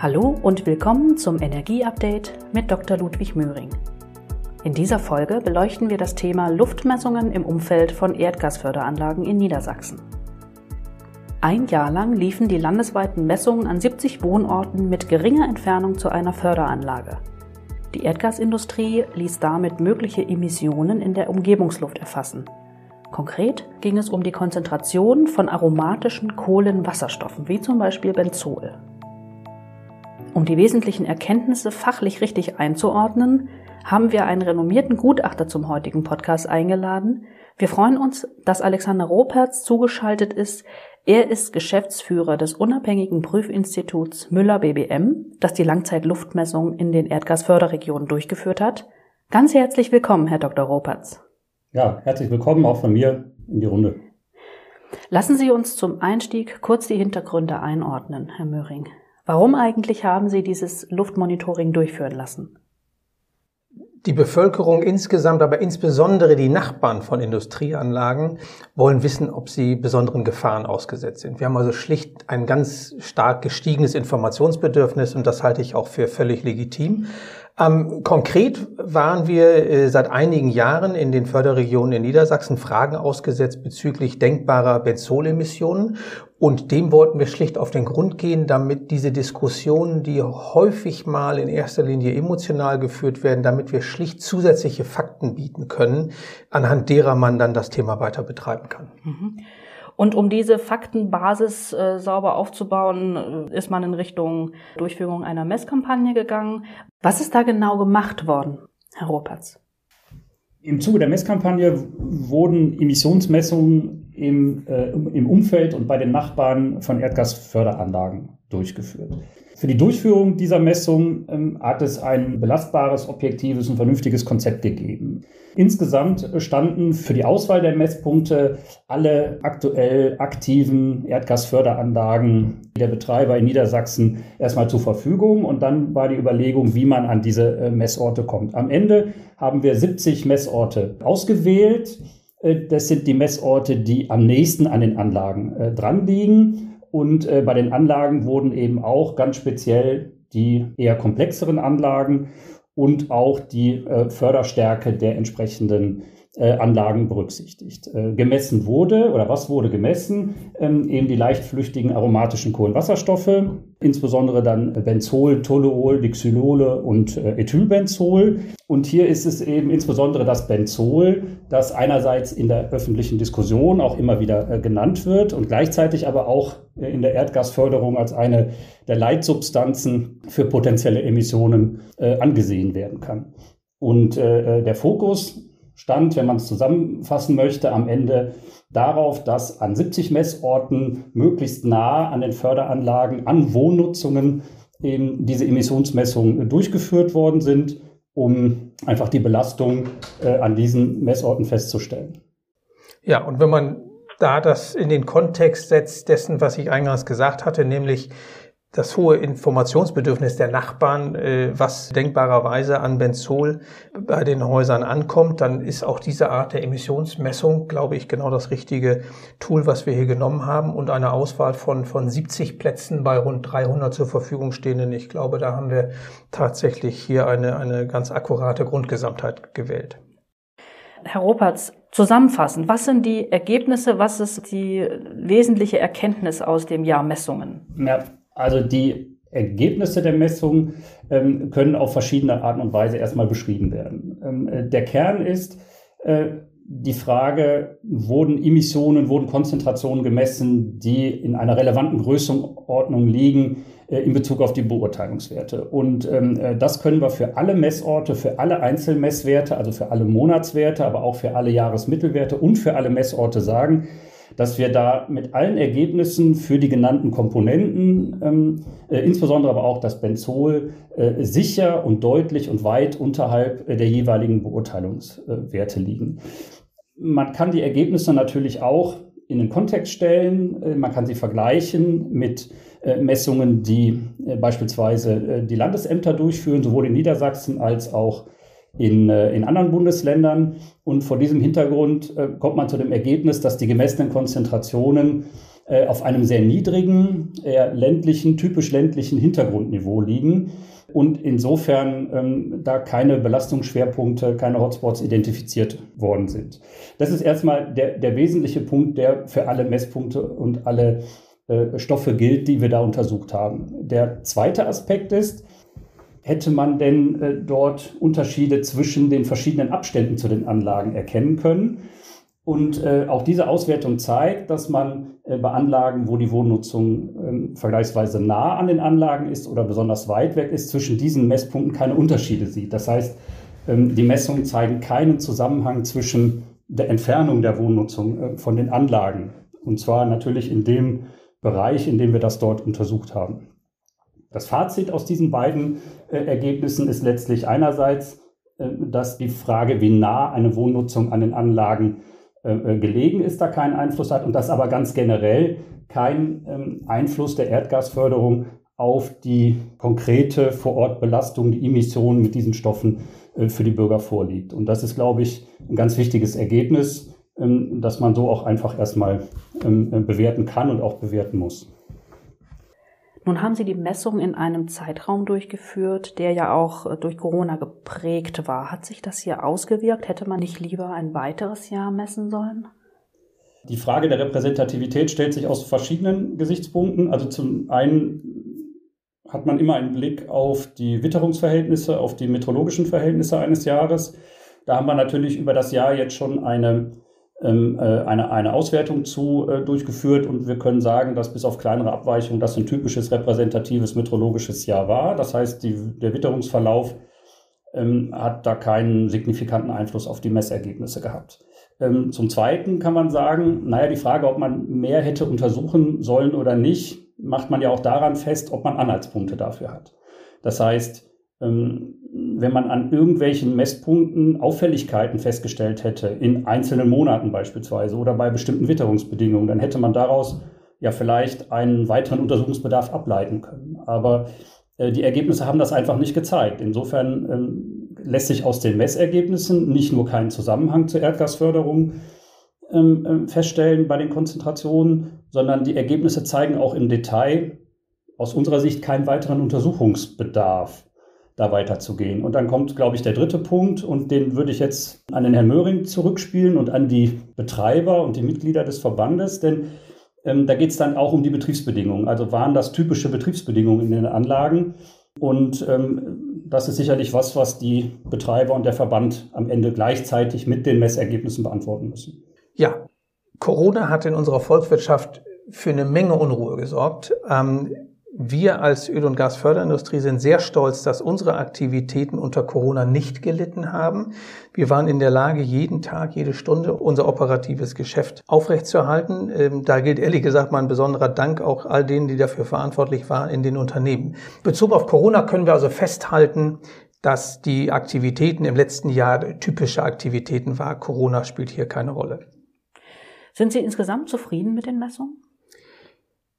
Hallo und willkommen zum Energieupdate mit Dr. Ludwig Möhring. In dieser Folge beleuchten wir das Thema Luftmessungen im Umfeld von Erdgasförderanlagen in Niedersachsen. Ein Jahr lang liefen die landesweiten Messungen an 70 Wohnorten mit geringer Entfernung zu einer Förderanlage. Die Erdgasindustrie ließ damit mögliche Emissionen in der Umgebungsluft erfassen. Konkret ging es um die Konzentration von aromatischen Kohlenwasserstoffen, wie zum Beispiel Benzol. Um die wesentlichen Erkenntnisse fachlich richtig einzuordnen, haben wir einen renommierten Gutachter zum heutigen Podcast eingeladen. Wir freuen uns, dass Alexander Roperz zugeschaltet ist. Er ist Geschäftsführer des unabhängigen Prüfinstituts Müller BBM, das die Langzeitluftmessung in den Erdgasförderregionen durchgeführt hat. Ganz herzlich willkommen, Herr Dr. Roperz. Ja, herzlich willkommen auch von mir in die Runde. Lassen Sie uns zum Einstieg kurz die Hintergründe einordnen, Herr Möhring. Warum eigentlich haben Sie dieses Luftmonitoring durchführen lassen? Die Bevölkerung insgesamt, aber insbesondere die Nachbarn von Industrieanlagen wollen wissen, ob sie besonderen Gefahren ausgesetzt sind. Wir haben also schlicht ein ganz stark gestiegenes Informationsbedürfnis und das halte ich auch für völlig legitim. Ähm, konkret waren wir äh, seit einigen Jahren in den Förderregionen in Niedersachsen Fragen ausgesetzt bezüglich denkbarer Benzolemissionen und dem wollten wir schlicht auf den Grund gehen, damit diese Diskussionen, die häufig mal in erster Linie emotional geführt werden, damit wir schlicht zusätzliche Fakten bieten können, anhand derer man dann das Thema weiter betreiben kann. Mhm. Und um diese Faktenbasis äh, sauber aufzubauen, äh, ist man in Richtung Durchführung einer Messkampagne gegangen. Was ist da genau gemacht worden, Herr Ropertz? Im Zuge der Messkampagne wurden Emissionsmessungen im, äh, im Umfeld und bei den Nachbarn von Erdgasförderanlagen durchgeführt. Für die Durchführung dieser Messung ähm, hat es ein belastbares, objektives und vernünftiges Konzept gegeben. Insgesamt standen für die Auswahl der Messpunkte alle aktuell aktiven Erdgasförderanlagen der Betreiber in Niedersachsen erstmal zur Verfügung und dann war die Überlegung, wie man an diese äh, Messorte kommt. Am Ende haben wir 70 Messorte ausgewählt. Äh, das sind die Messorte, die am nächsten an den Anlagen äh, dran liegen. Und äh, bei den Anlagen wurden eben auch ganz speziell die eher komplexeren Anlagen und auch die äh, Förderstärke der entsprechenden Anlagen berücksichtigt. Äh, gemessen wurde, oder was wurde gemessen? Ähm, eben die leicht flüchtigen aromatischen Kohlenwasserstoffe, insbesondere dann Benzol, Toluol, Dixylole und äh, Ethylbenzol. Und hier ist es eben insbesondere das Benzol, das einerseits in der öffentlichen Diskussion auch immer wieder äh, genannt wird und gleichzeitig aber auch äh, in der Erdgasförderung als eine der Leitsubstanzen für potenzielle Emissionen äh, angesehen werden kann. Und äh, der Fokus stand, wenn man es zusammenfassen möchte, am Ende darauf, dass an 70 Messorten möglichst nah an den Förderanlagen, an Wohnnutzungen eben diese Emissionsmessungen durchgeführt worden sind, um einfach die Belastung äh, an diesen Messorten festzustellen. Ja, und wenn man da das in den Kontext setzt dessen, was ich eingangs gesagt hatte, nämlich das hohe Informationsbedürfnis der Nachbarn, äh, was denkbarerweise an Benzol bei den Häusern ankommt, dann ist auch diese Art der Emissionsmessung, glaube ich, genau das richtige Tool, was wir hier genommen haben und eine Auswahl von, von 70 Plätzen bei rund 300 zur Verfügung stehenden. Ich glaube, da haben wir tatsächlich hier eine, eine ganz akkurate Grundgesamtheit gewählt. Herr Ropertz, zusammenfassend, was sind die Ergebnisse, was ist die wesentliche Erkenntnis aus dem Jahr Messungen? Ja, also die Ergebnisse der Messung ähm, können auf verschiedene Arten und Weise erstmal beschrieben werden. Ähm, äh, der Kern ist äh, die Frage, wurden Emissionen, wurden Konzentrationen gemessen, die in einer relevanten Größenordnung liegen äh, in Bezug auf die Beurteilungswerte. Und ähm, äh, das können wir für alle Messorte, für alle Einzelmesswerte, also für alle Monatswerte, aber auch für alle Jahresmittelwerte und für alle Messorte sagen dass wir da mit allen Ergebnissen für die genannten Komponenten, ähm, äh, insbesondere aber auch das Benzol, äh, sicher und deutlich und weit unterhalb äh, der jeweiligen Beurteilungswerte liegen. Man kann die Ergebnisse natürlich auch in den Kontext stellen, äh, man kann sie vergleichen mit äh, Messungen, die beispielsweise die Landesämter durchführen, sowohl in Niedersachsen als auch in, äh, in anderen Bundesländern. Und vor diesem Hintergrund äh, kommt man zu dem Ergebnis, dass die gemessenen Konzentrationen äh, auf einem sehr niedrigen, eher ländlichen, typisch ländlichen Hintergrundniveau liegen und insofern ähm, da keine Belastungsschwerpunkte, keine Hotspots identifiziert worden sind. Das ist erstmal der, der wesentliche Punkt, der für alle Messpunkte und alle äh, Stoffe gilt, die wir da untersucht haben. Der zweite Aspekt ist, hätte man denn äh, dort Unterschiede zwischen den verschiedenen Abständen zu den Anlagen erkennen können? Und äh, auch diese Auswertung zeigt, dass man äh, bei Anlagen, wo die Wohnnutzung äh, vergleichsweise nah an den Anlagen ist oder besonders weit weg ist, zwischen diesen Messpunkten keine Unterschiede sieht. Das heißt, ähm, die Messungen zeigen keinen Zusammenhang zwischen der Entfernung der Wohnnutzung äh, von den Anlagen. Und zwar natürlich in dem Bereich, in dem wir das dort untersucht haben. Das Fazit aus diesen beiden Ergebnissen ist letztlich einerseits, äh, dass die Frage, wie nah eine Wohnnutzung an den Anlagen äh, äh, gelegen ist, da keinen Einfluss hat und dass aber ganz generell kein ähm, Einfluss der Erdgasförderung auf die konkrete Vorortbelastung, die Emissionen mit diesen Stoffen äh, für die Bürger vorliegt. Und das ist, glaube ich, ein ganz wichtiges Ergebnis, ähm, das man so auch einfach erstmal ähm, äh, bewerten kann und auch bewerten muss. Nun haben Sie die Messung in einem Zeitraum durchgeführt, der ja auch äh, durch Corona geprägt war. Hat sich das hier ausgewirkt? Hätte man nicht lieber ein weiteres Jahr messen sollen? Die Frage der Repräsentativität stellt sich aus verschiedenen Gesichtspunkten. Also zum einen hat man immer einen Blick auf die Witterungsverhältnisse, auf die meteorologischen Verhältnisse eines Jahres. Da haben wir natürlich über das Jahr jetzt schon eine ähm, äh, eine, eine Auswertung zu äh, durchgeführt und wir können sagen, dass bis auf kleinere Abweichungen das ein typisches repräsentatives meteorologisches Jahr war. Das heißt, die, der Witterungsverlauf ähm, hat da keinen signifikanten Einfluss auf die Messergebnisse gehabt. Ähm, zum Zweiten kann man sagen, naja, die Frage, ob man mehr hätte untersuchen sollen oder nicht, macht man ja auch daran fest, ob man Anhaltspunkte dafür hat. Das heißt, wenn man an irgendwelchen Messpunkten Auffälligkeiten festgestellt hätte, in einzelnen Monaten beispielsweise oder bei bestimmten Witterungsbedingungen, dann hätte man daraus ja vielleicht einen weiteren Untersuchungsbedarf ableiten können. Aber äh, die Ergebnisse haben das einfach nicht gezeigt. Insofern ähm, lässt sich aus den Messergebnissen nicht nur kein Zusammenhang zur Erdgasförderung ähm, ähm, feststellen bei den Konzentrationen, sondern die Ergebnisse zeigen auch im Detail aus unserer Sicht keinen weiteren Untersuchungsbedarf da weiterzugehen. Und dann kommt, glaube ich, der dritte Punkt und den würde ich jetzt an den Herrn Möhring zurückspielen und an die Betreiber und die Mitglieder des Verbandes, denn ähm, da geht es dann auch um die Betriebsbedingungen. Also waren das typische Betriebsbedingungen in den Anlagen? Und ähm, das ist sicherlich was, was die Betreiber und der Verband am Ende gleichzeitig mit den Messergebnissen beantworten müssen. Ja, Corona hat in unserer Volkswirtschaft für eine Menge Unruhe gesorgt. Ähm, wir als Öl- und Gasförderindustrie sind sehr stolz, dass unsere Aktivitäten unter Corona nicht gelitten haben. Wir waren in der Lage, jeden Tag, jede Stunde unser operatives Geschäft aufrechtzuerhalten. Ähm, da gilt ehrlich gesagt mal ein besonderer Dank auch all denen, die dafür verantwortlich waren in den Unternehmen. Bezug auf Corona können wir also festhalten, dass die Aktivitäten im letzten Jahr typische Aktivitäten war. Corona spielt hier keine Rolle. Sind Sie insgesamt zufrieden mit den Messungen?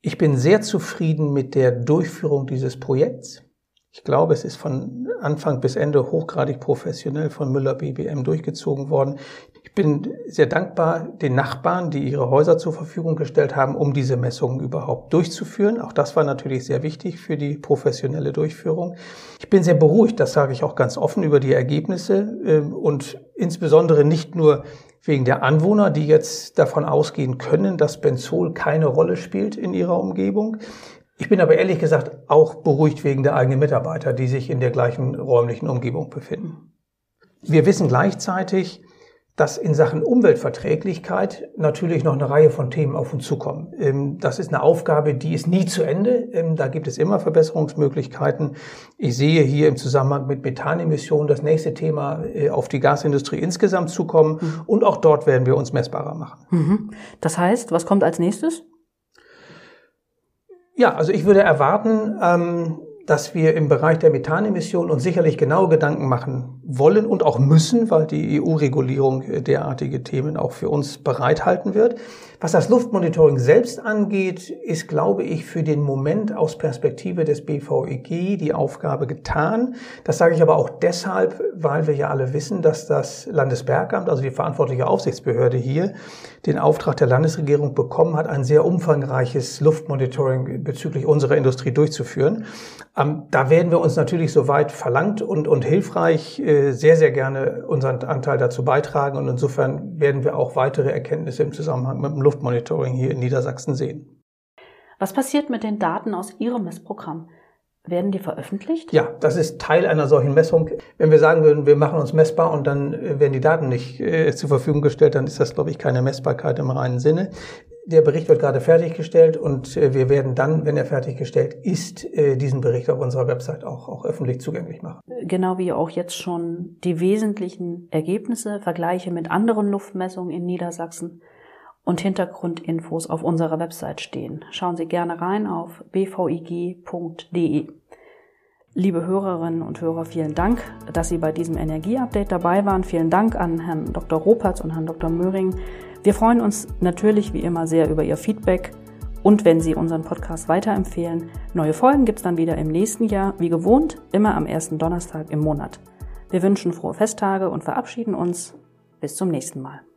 Ich bin sehr zufrieden mit der Durchführung dieses Projekts. Ich glaube, es ist von Anfang bis Ende hochgradig professionell von Müller BBM durchgezogen worden. Ich bin sehr dankbar den Nachbarn, die ihre Häuser zur Verfügung gestellt haben, um diese Messungen überhaupt durchzuführen. Auch das war natürlich sehr wichtig für die professionelle Durchführung. Ich bin sehr beruhigt, das sage ich auch ganz offen, über die Ergebnisse ähm, und insbesondere nicht nur wegen der Anwohner, die jetzt davon ausgehen können, dass Benzol keine Rolle spielt in ihrer Umgebung. Ich bin aber ehrlich gesagt auch beruhigt wegen der eigenen Mitarbeiter, die sich in der gleichen räumlichen Umgebung befinden. Wir wissen gleichzeitig, dass in Sachen Umweltverträglichkeit natürlich noch eine Reihe von Themen auf uns zukommen. Ähm, das ist eine Aufgabe, die ist nie zu Ende. Ähm, da gibt es immer Verbesserungsmöglichkeiten. Ich sehe hier im Zusammenhang mit Methanemissionen das nächste Thema äh, auf die Gasindustrie insgesamt zukommen. Mhm. Und auch dort werden wir uns messbarer machen. Mhm. Das heißt, was kommt als nächstes? Ja, also ich würde erwarten, ähm, dass wir im Bereich der Methanemission uns sicherlich genaue Gedanken machen wollen und auch müssen, weil die EU-Regulierung derartige Themen auch für uns bereithalten wird. Was das Luftmonitoring selbst angeht, ist, glaube ich, für den Moment aus Perspektive des BVEG die Aufgabe getan. Das sage ich aber auch deshalb, weil wir ja alle wissen, dass das Landesbergamt, also die verantwortliche Aufsichtsbehörde hier, den Auftrag der Landesregierung bekommen hat, ein sehr umfangreiches Luftmonitoring bezüglich unserer Industrie durchzuführen. Ähm, da werden wir uns natürlich soweit verlangt und, und hilfreich äh, sehr, sehr gerne unseren Anteil dazu beitragen. Und insofern werden wir auch weitere Erkenntnisse im Zusammenhang mit dem Luftmonitoring hier in Niedersachsen sehen. Was passiert mit den Daten aus Ihrem Messprogramm? Werden die veröffentlicht? Ja, das ist Teil einer solchen Messung. Wenn wir sagen würden, wir machen uns messbar und dann äh, werden die Daten nicht äh, zur Verfügung gestellt, dann ist das, glaube ich, keine Messbarkeit im reinen Sinne. Der Bericht wird gerade fertiggestellt und äh, wir werden dann, wenn er fertiggestellt ist, äh, diesen Bericht auf unserer Website auch, auch öffentlich zugänglich machen. Genau wie auch jetzt schon die wesentlichen Ergebnisse, Vergleiche mit anderen Luftmessungen in Niedersachsen und Hintergrundinfos auf unserer Website stehen. Schauen Sie gerne rein auf bvig.de. Liebe Hörerinnen und Hörer, vielen Dank, dass Sie bei diesem Energieupdate dabei waren. Vielen Dank an Herrn Dr. Ropertz und Herrn Dr. Möhring. Wir freuen uns natürlich wie immer sehr über Ihr Feedback und wenn Sie unseren Podcast weiterempfehlen. Neue Folgen gibt es dann wieder im nächsten Jahr, wie gewohnt, immer am ersten Donnerstag im Monat. Wir wünschen frohe Festtage und verabschieden uns. Bis zum nächsten Mal.